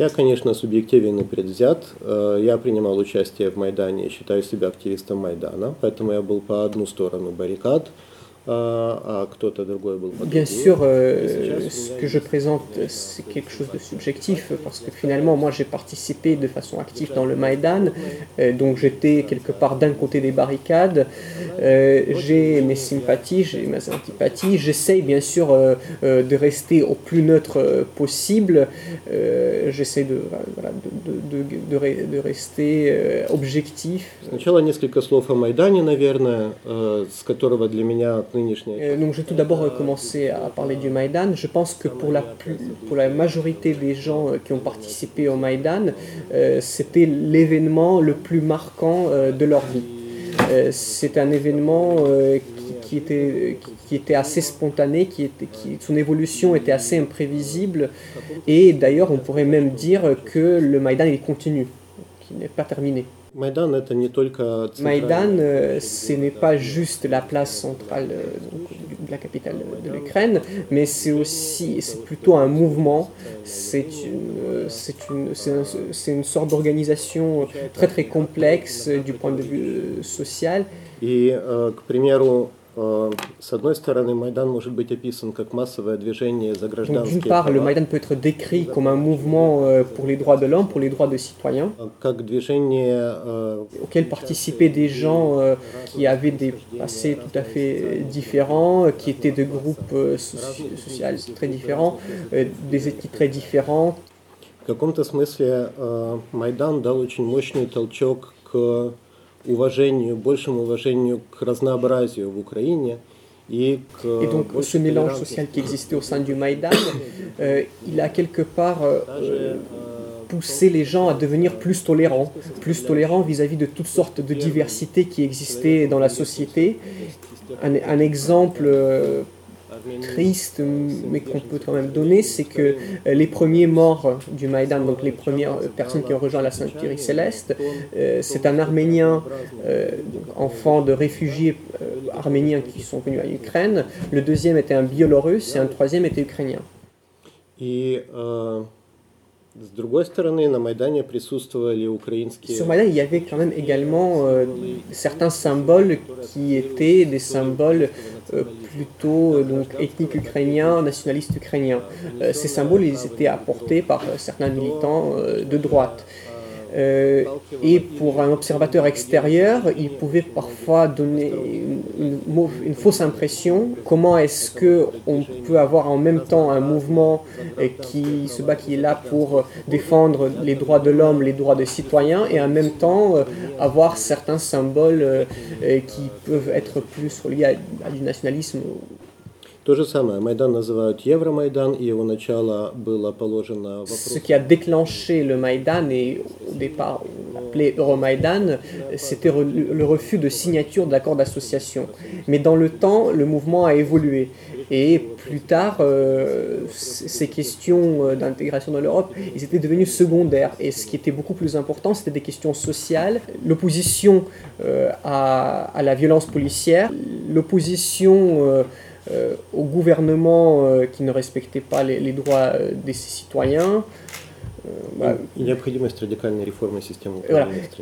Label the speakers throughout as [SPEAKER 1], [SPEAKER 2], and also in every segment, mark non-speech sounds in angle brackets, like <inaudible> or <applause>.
[SPEAKER 1] Я, конечно, субъективен и предвзят. Э, Я принимал участие в Майдане считаю себя активистом Майдана, поэтому я был по одну сторону баррикад, а кто-то другой был по
[SPEAKER 2] Bien
[SPEAKER 1] другую.
[SPEAKER 2] sûr, euh,
[SPEAKER 1] Et сейчас
[SPEAKER 2] ce
[SPEAKER 1] у меня
[SPEAKER 2] que je présente, c'est quelque chose de subjectif, parce que finalement, moi, j'ai participé de façon active dans le Maïdan, euh, donc j'étais quelque part d'un côté des barricades. Euh, j'ai mes sympathies, j'ai mes antipathies. J'essaye bien sûr euh, euh, de rester au plus neutre euh, possible. Euh, J'essaie de, voilà, de, de, de, de re- de rester euh, objectif.
[SPEAKER 1] Сначала несколько слов о Майдане, наверное, э, с которого для меня нынешняя
[SPEAKER 2] Euh, donc, je vais tout d'abord euh, commencer à parler du Maïdan. Je pense que pour la, majorité des gens euh, qui ont participé au Maïdan, euh, c'était l'événement le plus marquant de leur vie. C'est un événement qui était assez spontané, qui était, qui, son évolution était assez imprévisible. Et d'ailleurs, on pourrait même dire que le Maïdan il continue, qu'il n'est pas terminé.
[SPEAKER 1] Майдан это не только центральный-
[SPEAKER 2] Maïdan, euh, ce n'est pas juste la place centrale euh, donc, de la capitale de l'Ukraine, mais c'est aussi, c'est plutôt un mouvement, c'est une, euh, c'est une, c'est un- c'est une sorte d'organisation très très complexe euh, du point de vue euh, social.
[SPEAKER 1] И, э, к примеру, э, с одной стороны, Майдан может быть описан как массовое движение за
[SPEAKER 2] Donc
[SPEAKER 1] гражданские
[SPEAKER 2] d'une part, le
[SPEAKER 1] права,
[SPEAKER 2] Maïdan peut être décrit comme un mouvement euh, pour les droits de l'homme, pour les droits des citoyens,
[SPEAKER 1] как движение э,
[SPEAKER 2] auquel participaient des gens euh, qui avaient des passés tout à fait différents, euh, qui étaient de groupes euh, soci- sociaux très différents, euh, des ethnies très différentes.
[SPEAKER 1] В каком-то смысле э, Майдан дал очень мощный толчок к уважению, большему уважению к разнообразию в Украине и к
[SPEAKER 2] Et donc ce
[SPEAKER 1] большей
[SPEAKER 2] mélange
[SPEAKER 1] толерантности.
[SPEAKER 2] social qui existait au sein du Maïdan, <coughs> euh, il a quelque part euh, euh, poussé les gens à devenir plus tolérants, plus tolérants vis-à-vis de toutes sortes de diversités qui existaient dans la société. Un, un exemple euh, triste, mais qu'on peut quand même donner, c'est que euh, les premiers morts du Maïdan, donc les premières euh, personnes qui ont rejoint la Sainte-Curie céleste, euh, c'est un Arménien, euh, enfant de réfugiés euh, arméniens qui sont venus à Ukraine. Le deuxième était un Biélorusse et un troisième était ukrainien.
[SPEAKER 1] Э, с другой стороны, на Майдане присутствовали украинские
[SPEAKER 2] Sur Maïdan, il y avait quand même également euh, certains symboles qui étaient des symboles euh, plutôt euh, donc, ethniques ukrainiens, nationalistes ukrainiens. Euh, ces symboles, ils étaient apportés par euh, certains militants euh, de droite. Euh, et pour un observateur extérieur, il pouvait parfois donner une, fausse impression. Comment est-ce que on peut avoir en même temps un mouvement euh, qui se bat, qui est là pour défendre les droits de l'homme, les droits des citoyens, et en même temps euh, avoir certains symboles euh, euh, qui peuvent être plus reliés à du nationalisme
[SPEAKER 1] То же самое, Майдан называют Евромайдан, и его начало было положено
[SPEAKER 2] Ce
[SPEAKER 1] вопрос
[SPEAKER 2] qui a déclenché le Maïdan, et au départ on l'appelait Euromaïdan, c'était re- le refus de signature d'accords d'association. Mais dans le temps, le mouvement a évolué. Et plus tard, euh, c- ces questions euh, d'intégration dans l'Europe, ils étaient devenus secondaires. Et ce qui était beaucoup plus important, c'était des questions sociales, l'opposition euh, à, à la violence policière, l'opposition euh, euh, euh, au gouvernement euh, qui ne respectait pas les, droits euh,
[SPEAKER 1] de ses
[SPEAKER 2] citoyens.
[SPEAKER 1] Bah, il y.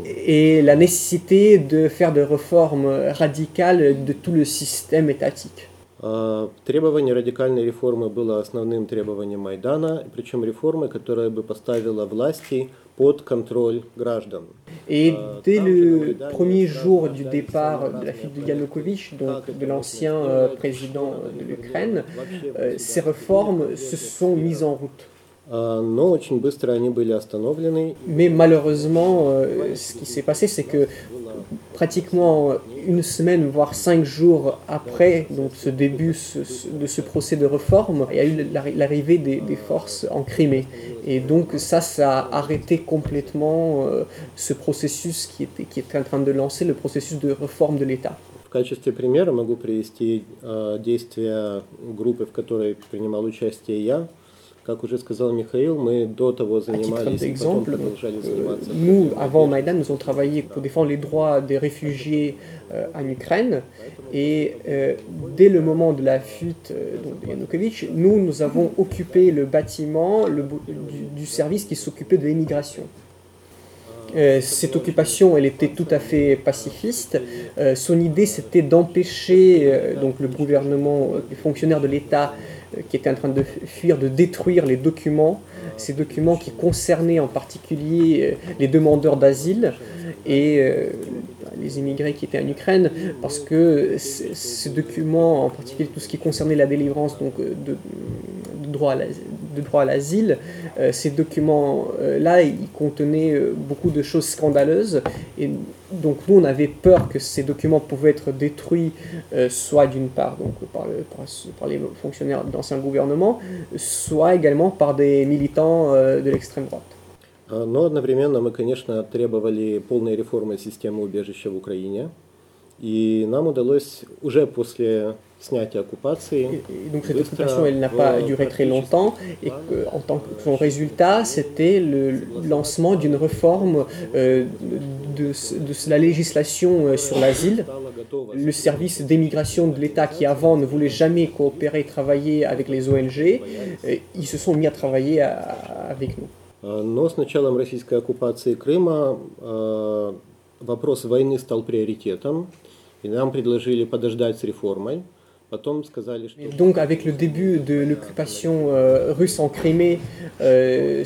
[SPEAKER 2] Et la nécessité de faire des réformes radicales de tout le système étatique.
[SPEAKER 1] А, Требование радикальной реформы было основным требованием Майдана, причем реформы, которая бы поставила власти под контроль граждан.
[SPEAKER 2] Et dès le premier jour du départ de la fuite de Yanukovych, donc de l'ancien euh, président de l'Ukraine, euh, ces réformes se sont mises en route.
[SPEAKER 1] А, Но очень быстро они были остановлены,
[SPEAKER 2] Mais malheureusement, euh, ce qui s'est passé, c'est que pratiquement une semaine, voire cinq jours après donc ce début ce- ce- de ce procès de réforme, il y a eu l'arri- l'arrivée des, des forces en Crimée. Et donc ça, ça a arrêté complètement euh, ce processus qui était, qui était en train de lancer, le processus de réforme de l'État.
[SPEAKER 1] В качестве примера могу привести э, действия группы, в которой принимал участие я, Как уже сказал Михаил, мы до того
[SPEAKER 2] À titre
[SPEAKER 1] занимались и потом
[SPEAKER 2] d'exemple,
[SPEAKER 1] продолжали
[SPEAKER 2] euh,
[SPEAKER 1] заниматься.
[SPEAKER 2] nous, avant Maïdan, nous avons travaillé pour défendre les droits des réfugiés euh, en Ukraine. Et euh, dès le moment de la fuite euh, donc, de Yanukovych, nous, nous avons occupé le bâtiment le, bo- du, du service qui s'occupait de l'immigration. Euh, cette occupation, elle était tout à fait pacifiste. Euh, son idée, c'était d'empêcher euh, donc le gouvernement, les fonctionnaires de l'État qui étaient en train de fuir, de détruire les documents, ces documents qui concernaient en particulier les demandeurs d'asile et les immigrés qui étaient en Ukraine, parce que ces documents, en particulier tout ce qui concernait la délivrance donc, de, de droit à l'as- de droit à l'asile, euh, ces documents-là, ils contenaient euh, beaucoup de choses scandaleuses. Et donc nous, on avait peur que ces documents pouvaient être détruits, euh, soit d'une part donc, par, le- par- par les fonctionnaires d'ancien gouvernement, soit également par des militants euh, de l'extrême droite.
[SPEAKER 1] А, Но одновременно мы, конечно, требовали полной реформы системы убежища в Украине. И нам удалось уже после снятия
[SPEAKER 2] Et,
[SPEAKER 1] оккупации
[SPEAKER 2] et donc cette
[SPEAKER 1] bыстро
[SPEAKER 2] occupation, elle n'a pas
[SPEAKER 1] в
[SPEAKER 2] duré très
[SPEAKER 1] практически
[SPEAKER 2] longtemps, et que, en tant que son résultat, c'était le lancement d'une réforme euh, de, de la législation euh, sur l'asile.
[SPEAKER 1] стало готово
[SPEAKER 2] Le service d'émigration de l'État qui avant ne voulait jamais coopérer, travailler avec les ONG, euh, ils se sont mis à travailler à- avec nous.
[SPEAKER 1] А, Но с началом российской оккупации Крыма а, вопрос войны стал приоритетом,
[SPEAKER 2] Et donc avec le début de l'occupation euh, russe en Crimée, euh,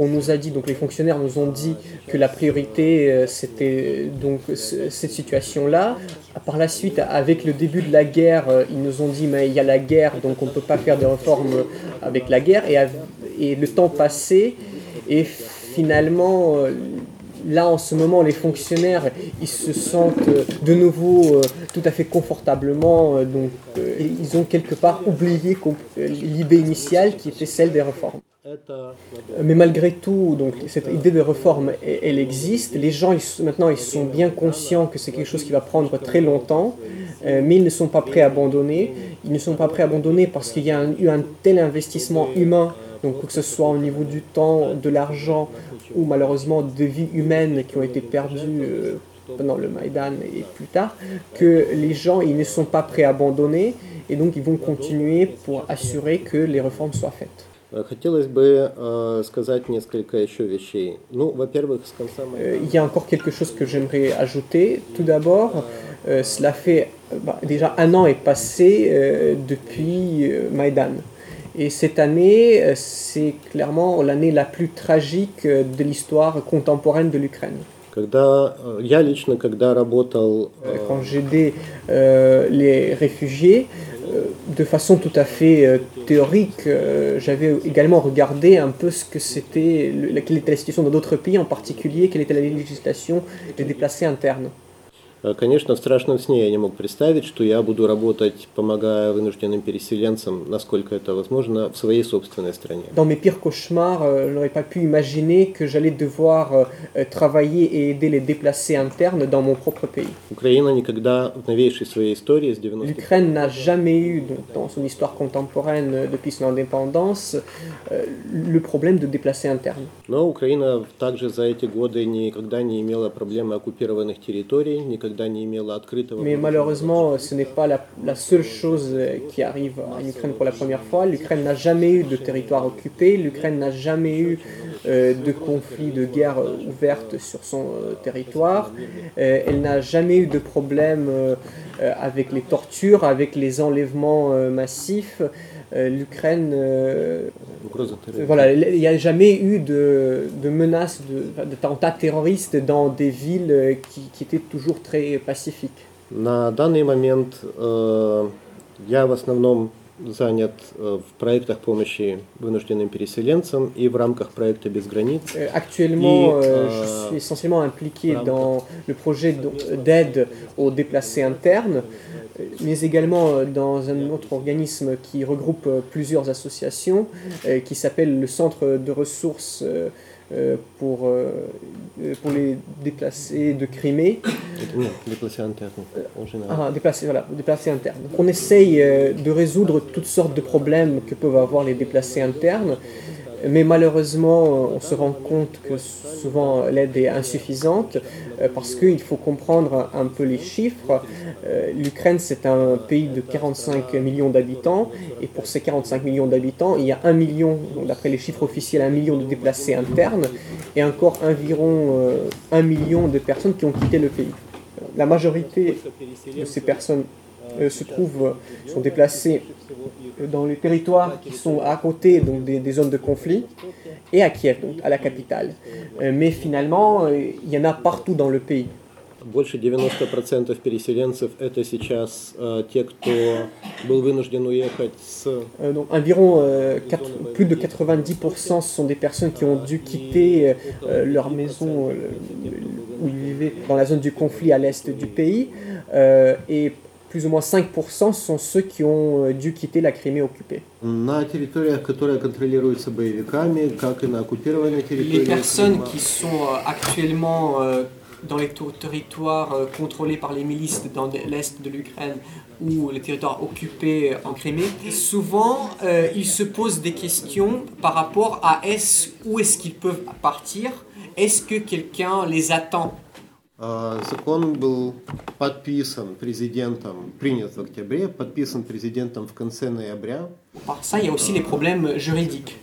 [SPEAKER 2] nous a dit, donc les fonctionnaires nous ont dit que la priorité euh, c'était euh, donc cette situation-là. Par la suite, avec le début de la guerre, euh, ils nous ont dit mais il y a la guerre, donc on ne peut pas faire des réformes avec la guerre. Et, et le temps passé, et finalement euh, là, en ce moment, les fonctionnaires, ils se sentent euh, de nouveau euh, tout à fait confortablement. Euh, donc, ils ont quelque part oublié l'idée initiale qui était celle des réformes. Mais malgré tout, donc, cette idée de réforme, elle, existe. Les gens, maintenant, ils sont bien conscients que c'est quelque chose qui va prendre très longtemps, mais ils ne sont pas prêts à abandonner. Ils ne sont pas prêts à abandonner parce qu'il y a eu un tel investissement humain donc que ce soit au niveau du temps, de l'argent, ou malheureusement de vies humaines qui ont été perdues euh, pendant le Maïdan et plus tard, que les gens, ils ne sont pas prêts à abandonner, et donc ils vont continuer pour assurer que les réformes soient faites.
[SPEAKER 1] Э, Хотелось бы э, сказать несколько еще вещей. Ну, во-первых, с конца
[SPEAKER 2] Euh,
[SPEAKER 1] Майдана
[SPEAKER 2] il y a encore quelque chose que j'aimerais ajouter. Tout d'abord, euh, cela fait euh, bah, déjà un an est passé euh, depuis euh, Maïdan. Et cette année, euh, c'est clairement l'année la plus tragique euh, de l'histoire contemporaine de l'Ukraine.
[SPEAKER 1] Когда э, я лично, когда работал
[SPEAKER 2] Euh,
[SPEAKER 1] э,
[SPEAKER 2] Quand j'aidais euh, les réfugiés, euh, de façon tout à fait euh, théorique, euh, j'avais également regardé un peu ce que c'était, le- la- quelle était la situation dans d'autres pays, en particulier quelle était la législation des déplacés internes.
[SPEAKER 1] Э, Конечно, в страшном сне я не мог представить, что я буду работать, помогая вынужденным переселенцам, насколько это возможно, в своей собственной стране.
[SPEAKER 2] Dans mes pires cauchemars, euh, je n'aurais pas pu imaginer que j'allais devoir euh, euh, travailler et aider les déplacés internes dans mon propre pays.
[SPEAKER 1] Украина никогда в новейшей своей истории с 90
[SPEAKER 2] L'Ukraine n'a jamais eu, dans son histoire contemporaine depuis son indépendance, le problème de déplacés internes.
[SPEAKER 1] Но Украина также за эти годы никогда не имела проблемы оккупированных территорий, никогда не имела открытого...
[SPEAKER 2] Mais malheureusement, ce n'est pas la, la seule chose euh, qui arrive en Ukraine pour la première fois. L'Ukraine n'a jamais eu de territoire occupé, l'Ukraine n'a jamais eu euh, de conflit, de guerre euh, ouverte sur son euh, territoire. Euh, elle n'a jamais eu de problème euh, euh, avec les tortures, avec les enlèvements euh, massifs. Euh, L'Ukraine, euh,
[SPEAKER 1] угроза терроризма.
[SPEAKER 2] voilà, il n'y a jamais eu de, de menaces, de, d'attentats terroristes dans des villes euh, qui, qui étaient toujours très pacifiques.
[SPEAKER 1] На данный момент э, я в основном занят э, в проектах помощи вынужденным переселенцам и в рамках проекта «Без границ».
[SPEAKER 2] Euh, Actuellement,
[SPEAKER 1] Et,
[SPEAKER 2] euh,
[SPEAKER 1] euh,
[SPEAKER 2] je suis essentiellement impliqué
[SPEAKER 1] voilà.
[SPEAKER 2] dans le projet d- d'aide aux déplacés internes, euh, mais également euh, dans un autre organisme qui regroupe euh, plusieurs associations, euh, qui s'appelle le Centre de ressources euh, pour, pour les déplacés de Crimée.
[SPEAKER 1] Non, déplacés internes en général.
[SPEAKER 2] Ah, déplacés, voilà, déplacés internes. Donc on essaye de résoudre toutes sortes de problèmes que peuvent avoir les déplacés internes. Mais malheureusement, on se rend compte que souvent l'aide est insuffisante euh, parce qu'il faut comprendre un peu les chiffres. Euh, L'Ukraine, c'est un pays de 45 millions d'habitants et pour ces 45 millions d'habitants, il y a un million, d'après les chiffres officiels, un million de déplacés internes et encore environ euh, un million de personnes qui ont quitté le pays. La majorité de ces personnes se trouvent, sont déplacées dans les territoires qui sont à côté donc, des, des zones de conflit et à Kiev, donc, à la capitale. Euh, mais finalement, euh, il y en a partout dans le pays.
[SPEAKER 1] Больше 90% переселенцев это сейчас э, те, кто был вынужден уехать с...
[SPEAKER 2] Euh, donc environ euh, 4, plus de 90% sont des personnes qui ont dû quitter euh, leur maison euh, où ils vivaient dans la zone du conflit à l'est du pays euh, et plus ou moins 5% sont ceux qui ont euh, dû quitter la Crimée occupée. Les personnes qui sont euh, actuellement euh, dans les territoires contrôlés par les milices dans l'est de l'Ukraine ou les territoires occupés en Crimée, souvent ils se posent des questions par rapport à où est-ce qu'ils peuvent partir, est-ce que quelqu'un les attend?
[SPEAKER 1] Закон был подписан президентом, принят в октябре, подписан президентом в конце ноября.
[SPEAKER 2] Par ça, il y a aussi les problèmes juridiques.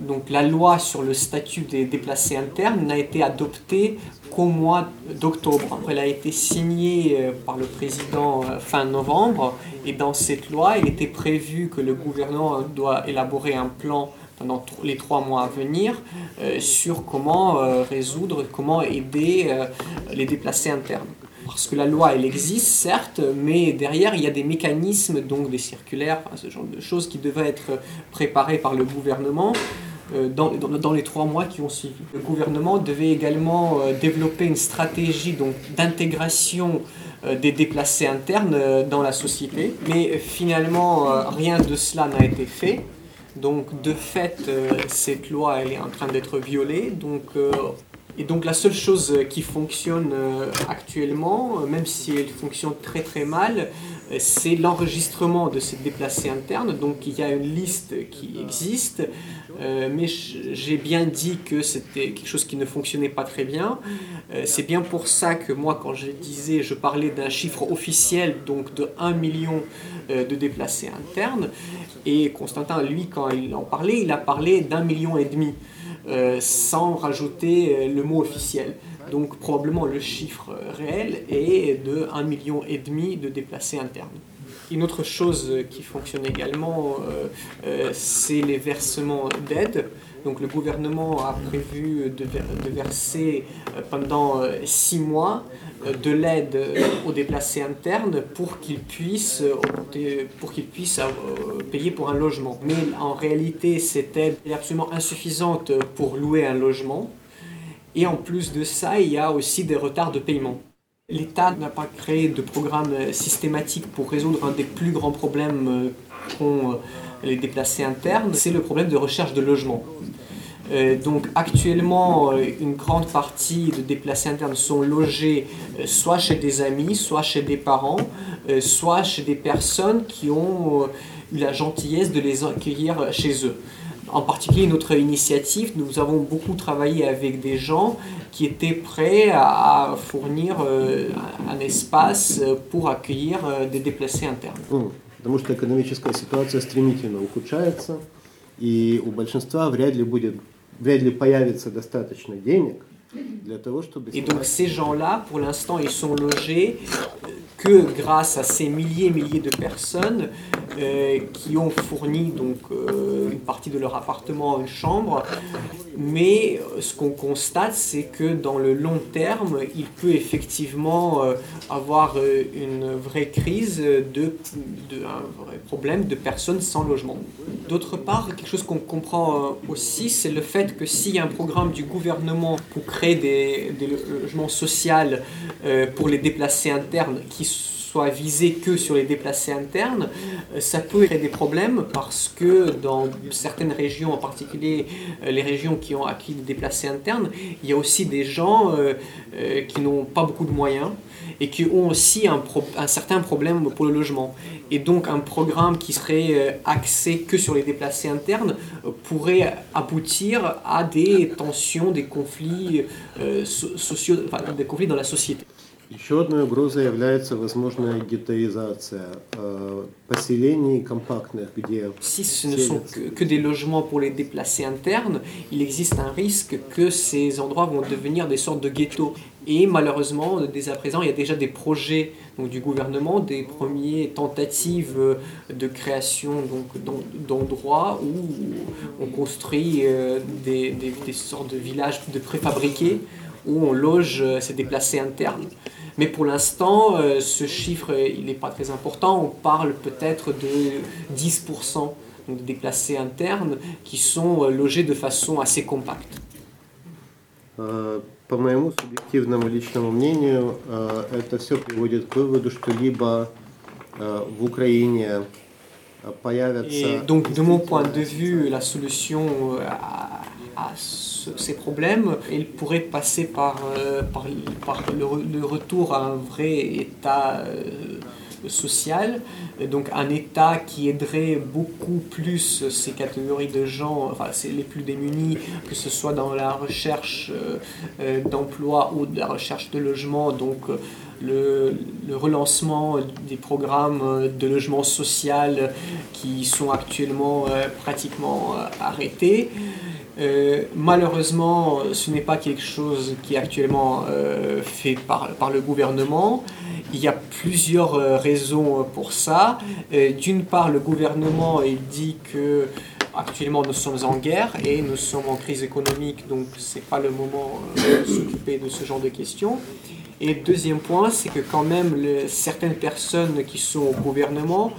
[SPEAKER 2] Donc la loi sur le statut des déplacés internes n'a été adoptée qu'au mois d'octobre. Elle a été signée euh, par le président euh, fin novembre et dans cette loi, il était prévu que le gouvernement doit élaborer un plan pendant les trois mois à venir euh, sur comment euh, résoudre, comment aider euh, les déplacés internes. Parce que la loi, elle existe, certes, mais derrière, il y a des mécanismes, donc des circulaires, ce genre de choses qui devaient être préparées par le gouvernement dans, dans- dans les trois mois qui ont suivi. Le gouvernement devait également développer une stratégie donc, d'intégration des déplacés internes dans la société, mais finalement, rien de cela n'a été fait. Donc de fait, euh, cette loi elle est en train d'être violée. Donc, euh, et donc la seule chose qui fonctionne euh, actuellement, euh, même si elle fonctionne très très mal, euh, c'est l'enregistrement de ces déplacés internes. Donc il y a une liste qui existe, mais j'ai bien dit que c'était quelque chose qui ne fonctionnait pas très bien. C'est bien pour ça que moi, quand je disais, je parlais d'un chiffre officiel, donc de 1 million de déplacés internes. Et Constantin, lui, quand il en parlait, il a parlé d'un million et demi, euh, sans rajouter euh, le mot officiel. Donc probablement le chiffre euh, réel est de 1 million de déplacés internes. Une autre chose qui fonctionne également, c'est les versements d'aide. Donc le gouvernement a prévu de, ver- de verser pendant six mois de l'aide aux déplacés internes pour qu'ils puissent, pour qu'ils puissent euh, payer pour un logement. Mais en réalité, cette aide est absolument insuffisante pour louer un logement. Et en plus de ça, il y a aussi des retards de paiement. L'État n'a pas créé de programme systématique pour résoudre un des plus grands problèmes qu'ont euh, les déplacés internes, c'est le problème de recherche de logement. Euh, donc actuellement, euh, une grande partie de déplacés internes sont logés euh, soit chez des amis, soit chez des parents, euh, soit chez des personnes qui ont euh, eu la gentillesse de les accueillir chez eux. En particulier, notre initiative, nous avons beaucoup travaillé avec des gens qui étaient prêts à à fournir euh, un espace euh, pour accueillir euh, des déplacés internes.
[SPEAKER 1] Ну, потому что экономическая ситуация стремительно ухудшается, и у большинства вряд ли будет, вряд ли появится достаточно денег для того, чтобы...
[SPEAKER 2] Et donc ces gens-là, pour l'instant, ils sont logés euh, grâce à ces milliers et milliers de personnes euh, qui ont fourni donc euh, une partie de leur appartement, une chambre. Mais euh, ce qu'on constate, c'est que dans le long terme, il peut effectivement euh, avoir une vraie crise de, un vrai problème de personnes sans logement. D'autre part, quelque chose qu'on comprend aussi, c'est le fait que s'il y a un programme du gouvernement pour créer des, des logements sociaux pour les déplacés internes qui soit visé que sur les déplacés internes, euh, ça peut créer des problèmes parce que dans certaines régions, en particulier euh, les régions qui ont acquis des déplacés internes, il y a aussi des gens qui n'ont pas beaucoup de moyens et qui ont aussi un, un, certain problème pour le logement. Et donc un programme qui serait axé que sur les déplacés internes pourrait aboutir à des tensions, des conflits sociaux, enfin, des conflits dans la société.
[SPEAKER 1] Еще одной угрозой является возможная гетtoизация э, поселений компактных, где...
[SPEAKER 2] Si ce ne sont que, que des logements pour les déplacés internes, il existe un risque que ces endroits vont devenir des sortes de ghettos. Et malheureusement, dès à présent, il y a déjà des projets donc, du gouvernement, des premières tentatives de création d'endroits où on construit euh, des, des, des sortes de villages de préfabriqués où on loge euh, ces déplacés internes. Mais pour l'instant, euh, ce chiffre, il n'est pas très important. On parle peut-être de 10% de déplacés internes qui sont euh, logés de façon assez compacte.
[SPEAKER 1] По моему субъективному личному мнению, это все приводит к выводу, что либо в Украине появятся...
[SPEAKER 2] Et donc, de mon point de vue, la solution à, à ces problèmes, il pourrait passer par, euh, par le, retour à un vrai état euh, social, donc un état qui aiderait beaucoup plus ces catégories de gens, enfin les plus démunis, que ce soit dans la recherche euh, d'emploi ou de la recherche de logement, donc le, relancement des programmes de logement social qui sont actuellement pratiquement arrêtés. Euh, malheureusement, ce n'est pas quelque chose qui est actuellement euh, fait par, par, le gouvernement. Il y a plusieurs euh, raisons pour ça. D'une part, le gouvernement il dit que actuellement nous sommes en guerre et nous sommes en crise économique, donc c'est pas le moment de s'occuper de ce genre de questions. Et deuxième point, c'est que quand même certaines personnes qui sont au gouvernement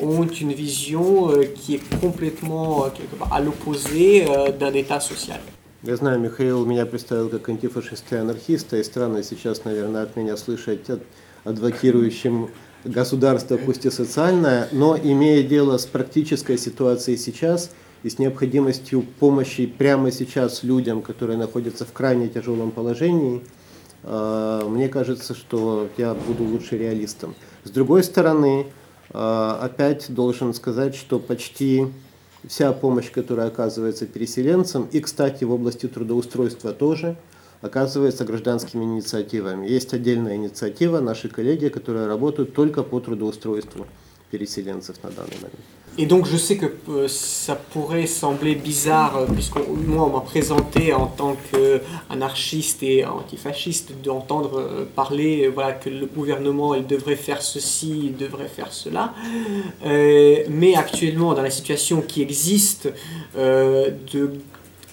[SPEAKER 2] ont une vision euh, qui est complètement euh, à l'opposé euh, d'un État social.
[SPEAKER 1] Я знаю, Михаил меня представил как антифашиста и анархиста, и странно сейчас, наверное, от меня слышать от адвокирующим государство, пусть и социальное, но имея дело с практической ситуацией сейчас и с необходимостью помощи прямо сейчас людям, которые находятся в крайне тяжелом положении – мне кажется, что я буду лучше реалистом. С другой стороны, э, опять должен сказать, что почти вся помощь, которая оказывается переселенцам, и, кстати, в области трудоустройства тоже, оказывается гражданскими инициативами. Есть отдельная инициатива, наши коллеги, которые работают только по трудоустройству переселенцев на данный момент.
[SPEAKER 2] Et donc je sais que euh, ça pourrait sembler bizarre, euh, puisque moi on m'a présenté en tant qu'anarchiste et antifasciste d'entendre euh, parler voilà, que le gouvernement il devrait faire ceci, il devrait faire cela. mais actuellement dans la situation qui existe de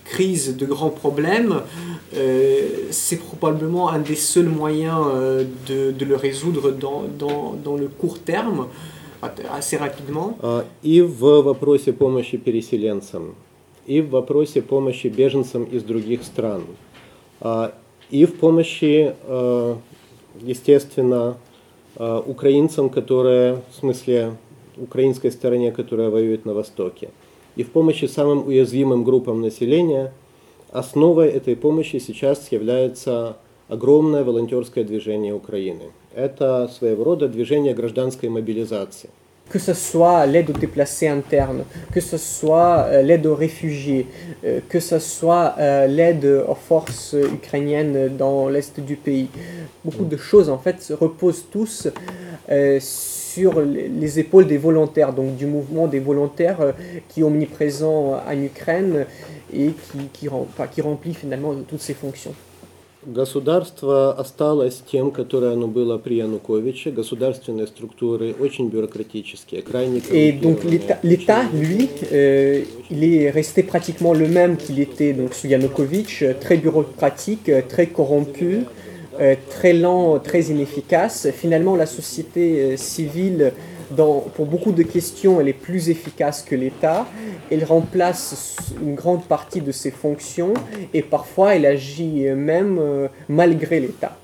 [SPEAKER 2] crise, de grands problèmes, c'est probablement un des seuls moyens de, de le résoudre dans, dans, dans le court terme. Assez rapidement.
[SPEAKER 1] И в вопросе помощи переселенцам, и в вопросе помощи беженцам из других стран, и в помощи, естественно, украинцам, которые, в смысле, украинской стороне, которая воюет на Востоке, и в помощи самым уязвимым группам населения, основой этой помощи сейчас является огромное волонтерское движение Украины. Это своего рода движение гражданской мобилизации.
[SPEAKER 2] que ce soit l'aide aux déplacés internes, que ce soit euh, l'aide aux réfugiés, euh, que ce soit euh, l'aide aux forces ukrainiennes dans l'est du pays. Beaucoup de choses en fait se reposent tous sur les épaules des volontaires, donc du mouvement des volontaires qui est omniprésent en Ukraine et qui, qui remplit finalement toutes ces fonctions.
[SPEAKER 1] Государство осталось тем, которое оно было при Януковиче. Государственные структуры очень бюрократические, крайне
[SPEAKER 2] Et donc l'État, lui, euh, il est resté pratiquement le même qu'il était donc, sous Yanukovych, très bureaucratique, très corrompu, euh, très lent, très inefficace. Finalement, la société euh, civile pour beaucoup de questions, elle est plus efficace que l'État. Elle remplace une grande partie de ses fonctions et parfois elle agit même euh, malgré l'État.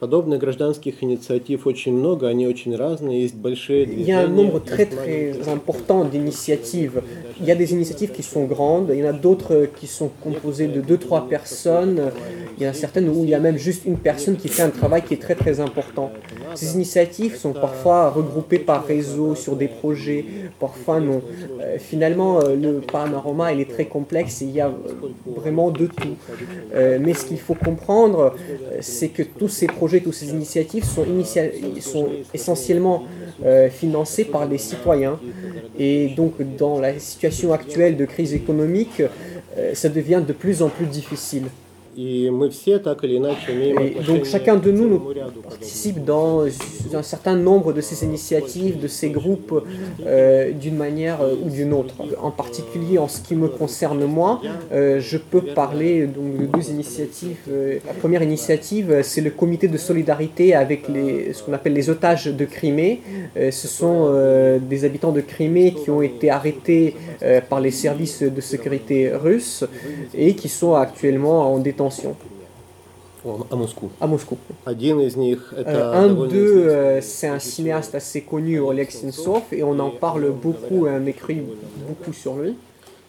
[SPEAKER 1] Подобных гражданских инициатив очень много, они очень разные, есть большие
[SPEAKER 2] Il y a un
[SPEAKER 1] движения,
[SPEAKER 2] nombre très
[SPEAKER 1] есть маленькие.
[SPEAKER 2] très important d'initiatives. il y a des initiatives qui sont grandes, il y en a d'autres qui sont composées de 2-3 personnes, il y en a certaines où il y a même juste une personne qui fait un travail qui est très très important. Ces initiatives sont parfois regroupées par réseau sur des projets, parfois non. Euh, finalement, euh, le panorama il est très complexe et il y a euh, vraiment de tout. Mais ce qu'il faut comprendre, c'est que tous ces projets, toutes ces initiatives sont, sont essentiellement euh, financés par les citoyens. Et donc, dans la actuelle de crise économique, euh, ça devient de plus en plus difficile. Donc chacun de nous, participe dans euh, un certain nombre de ces initiatives, de ces groupes, euh, d'une manière euh, ou d'une autre. En particulier, en ce qui me concerne moi, je peux parler donc, de deux initiatives. La première initiative, c'est le comité de solidarité avec les, ce qu'on appelle les otages de Crimée. Ce sont des habitants de Crimée qui ont été arrêtés par les services de sécurité russes et qui sont actuellement en détention
[SPEAKER 1] Москву.
[SPEAKER 2] à Moscou.
[SPEAKER 1] Из них
[SPEAKER 2] Euh, un d'eux, euh, c'est un cinéaste assez connu, Oleg Sentsov, et on en parle beaucoup, et on écrit beaucoup sur lui.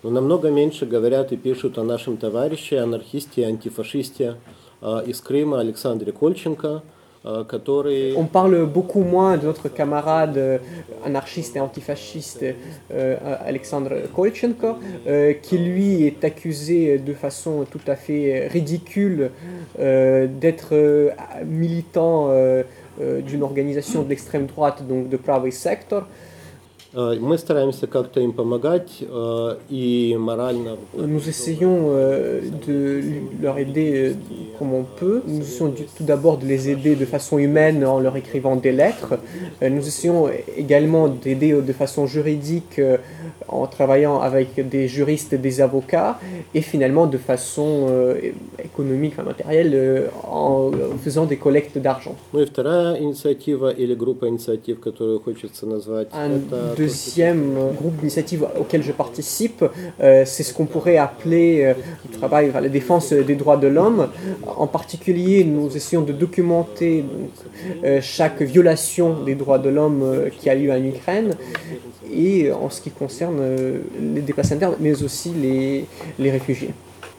[SPEAKER 1] Но намного меньше говорят и пишут о нашем товарище, анархисте, антифашисте а, из Крыма Александре Кольченко,
[SPEAKER 2] On parle beaucoup moins de notre camarade euh, anarchiste et antifasciste euh, Alexandre Kolchenko, euh, qui lui est accusé de façon tout à fait ridicule euh, d'être euh, militant euh, euh, d'une organisation de l'extrême droite, donc de Pravый Sector.
[SPEAKER 1] а, мы стараемся как-то им помогать а, и морально.
[SPEAKER 2] Nous essayons euh, de leur aider euh, comme on peut. Nous essayons du- tout d'abord de les aider de façon humaine en leur écrivant des lettres. Euh, Nous essayons également d'aider euh, de façon juridique euh, en travaillant avec des juristes et des avocats et finalement de façon euh, économique, enfin, matérielle, euh, en faisant des collectes d'argent.
[SPEAKER 1] Ну и вторая инициатива или группа инициатив, которую хочется назвать,
[SPEAKER 2] Un
[SPEAKER 1] это
[SPEAKER 2] deuxième euh, groupe d'initiatives auquel je participe, euh, c'est ce qu'on pourrait appeler euh, le travail, enfin, la défense des droits de l'homme. En particulier, nous essayons de documenter euh, chaque violation des droits de l'homme euh, qui a lieu en Ukraine et euh, en ce qui concerne euh, les déplacés internes, mais aussi les réfugiés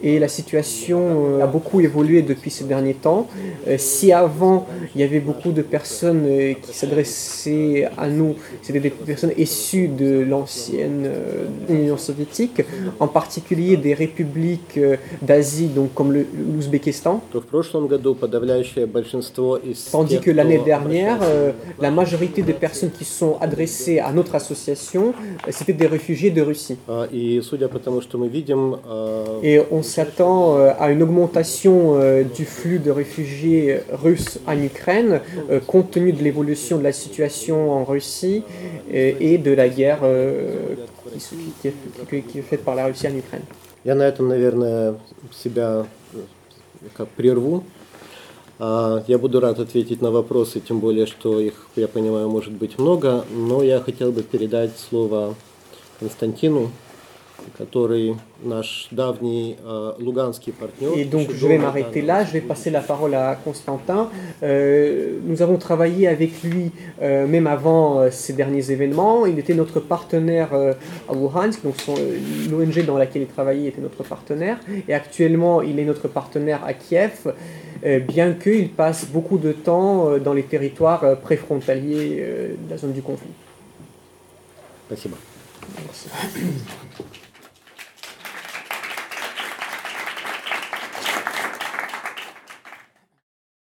[SPEAKER 2] et la situation euh, a beaucoup évolué depuis ces derniers temps. Euh, si avant il y avait beaucoup de personnes euh, qui s'adressaient à nous, c'était des personnes issues de l'ancienne Union soviétique, en particulier des républiques d'Asie, donc comme l'Ouzbékistan. Tandis que l'année dernière, la majorité des personnes qui sont adressées à notre association, c'était des réfugiés de Russie. Et on s'attend euh, à une augmentation euh, du flux de réfugiés russes en Ukraine, euh, compte tenu de l'évolution de la situation en Russie et, et de la guerre euh, qui, se- qui est, qui- qui est faite par la Russie en Ukraine.
[SPEAKER 1] я на этом, наверное, себя э, как прерву. А, Я буду рад ответить на вопросы, тем более, что их, я понимаю, может быть много, но я хотел бы передать слово Константину, который наш давний э, луганский партнер.
[SPEAKER 2] Et donc
[SPEAKER 1] еще
[SPEAKER 2] je
[SPEAKER 1] до
[SPEAKER 2] vais
[SPEAKER 1] Майдана.
[SPEAKER 2] m'arrêter là, je vais passer la parole à Constantin. Euh, nous avons travaillé avec lui euh, même avant euh, ces derniers événements. Il était notre partenaire euh, à Luhansk, donc son- l'ONG dans laquelle il travaillait était notre partenaire. Et actuellement, il est notre partenaire à Kiev, euh, bien qu'il passe beaucoup de temps euh, dans les territoires euh, préfrontaliers euh, de la zone du conflit.
[SPEAKER 1] Спасибо.
[SPEAKER 2] Merci.